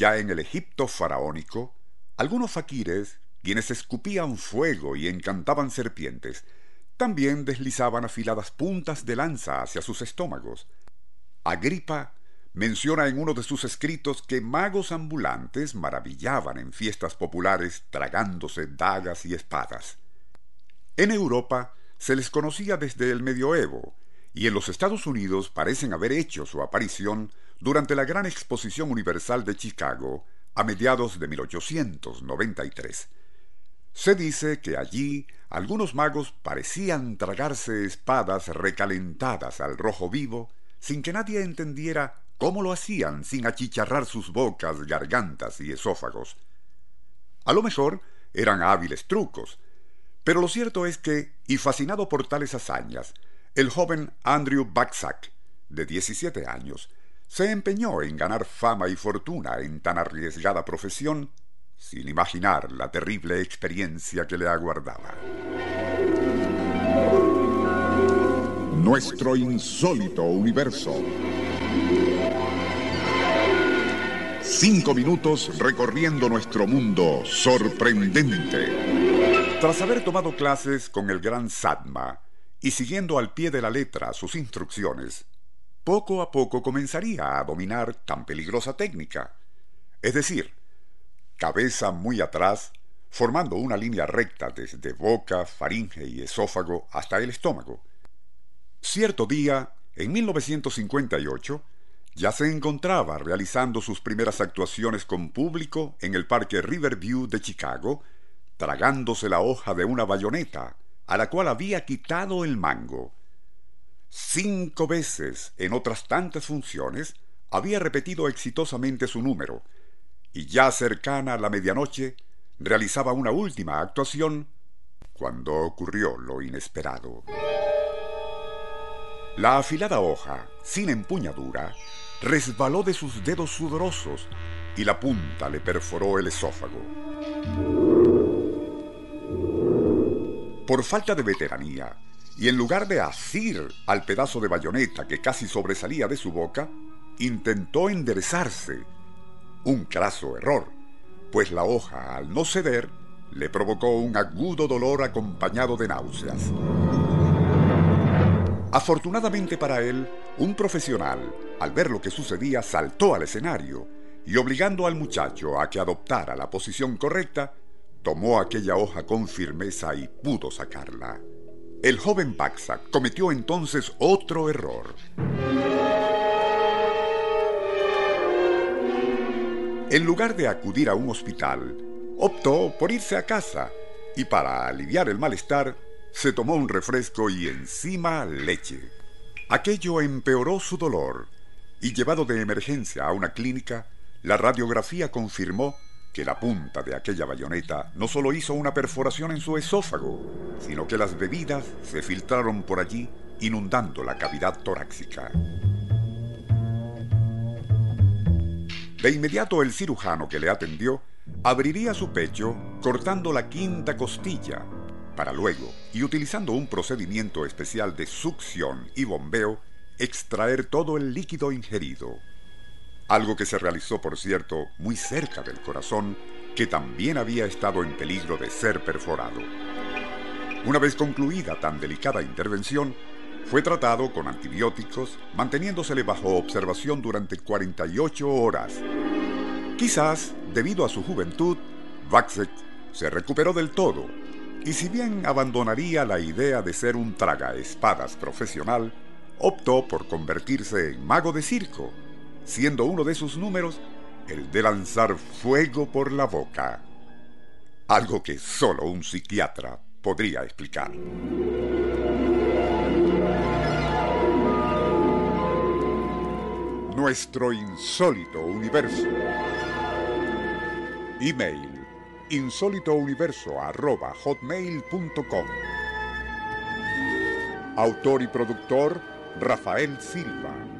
Ya en el Egipto faraónico, algunos faquires, quienes escupían fuego y encantaban serpientes, también deslizaban afiladas puntas de lanza hacia sus estómagos. Agripa menciona en uno de sus escritos que magos ambulantes maravillaban en fiestas populares tragándose dagas y espadas. En Europa se les conocía desde el medioevo, y en los Estados Unidos parecen haber hecho su aparición durante la Gran Exposición Universal de Chicago a mediados de 1893. Se dice que allí algunos magos parecían tragarse espadas recalentadas al rojo vivo sin que nadie entendiera cómo lo hacían sin achicharrar sus bocas, gargantas y esófagos. A lo mejor eran hábiles trucos, pero lo cierto es que, y fascinado por tales hazañas, el joven Andrew Baxack, de 17 años, se empeñó en ganar fama y fortuna en tan arriesgada profesión, sin imaginar la terrible experiencia que le aguardaba. Nuestro insólito universo. Cinco minutos recorriendo nuestro mundo sorprendente. Tras haber tomado clases con el gran Sadma y siguiendo al pie de la letra sus instrucciones, poco a poco comenzaría a dominar tan peligrosa técnica. Es decir, cabeza muy atrás, formando una línea recta desde boca, faringe y esófago hasta el estómago Cierto día, en 1958, ya se encontraba realizando sus primeras actuaciones con público en el Parque Riverview de Chicago, tragándose la hoja de una bayoneta, a la cual había quitado el mango. Cinco veces en otras tantas funciones había repetido exitosamente su número, y ya cercana a la medianoche realizaba una última actuación cuando ocurrió lo inesperado. La afilada hoja, sin empuñadura, resbaló de sus dedos sudorosos y la punta le perforó el esófago. Por falta de veteranía, y en lugar de asir al pedazo de bayoneta que casi sobresalía de su boca, intentó enderezarse. Un craso error, pues la hoja, al no ceder, le provocó un agudo dolor acompañado de náuseas. Afortunadamente para él, un profesional, al ver lo que sucedía, saltó al escenario y obligando al muchacho a que adoptara la posición correcta, tomó aquella hoja con firmeza y pudo sacarla. El joven Paxa cometió entonces otro error. En lugar de acudir a un hospital, optó por irse a casa y para aliviar el malestar se tomó un refresco y encima leche. Aquello empeoró su dolor y llevado de emergencia a una clínica, la radiografía confirmó que la punta de aquella bayoneta no solo hizo una perforación en su esófago, sino que las bebidas se filtraron por allí inundando la cavidad torácica. De inmediato el cirujano que le atendió abriría su pecho cortando la quinta costilla para luego, y utilizando un procedimiento especial de succión y bombeo, extraer todo el líquido ingerido. Algo que se realizó, por cierto, muy cerca del corazón, que también había estado en peligro de ser perforado. Una vez concluida tan delicada intervención, fue tratado con antibióticos, manteniéndosele bajo observación durante 48 horas. Quizás, debido a su juventud, Vaxek se recuperó del todo y si bien abandonaría la idea de ser un tragaespadas profesional, optó por convertirse en mago de circo, siendo uno de sus números el de lanzar fuego por la boca. Algo que solo un psiquiatra podría explicar. Nuestro insólito universo. Email insólitouniverso.hotmail.com Autor y productor Rafael Silva.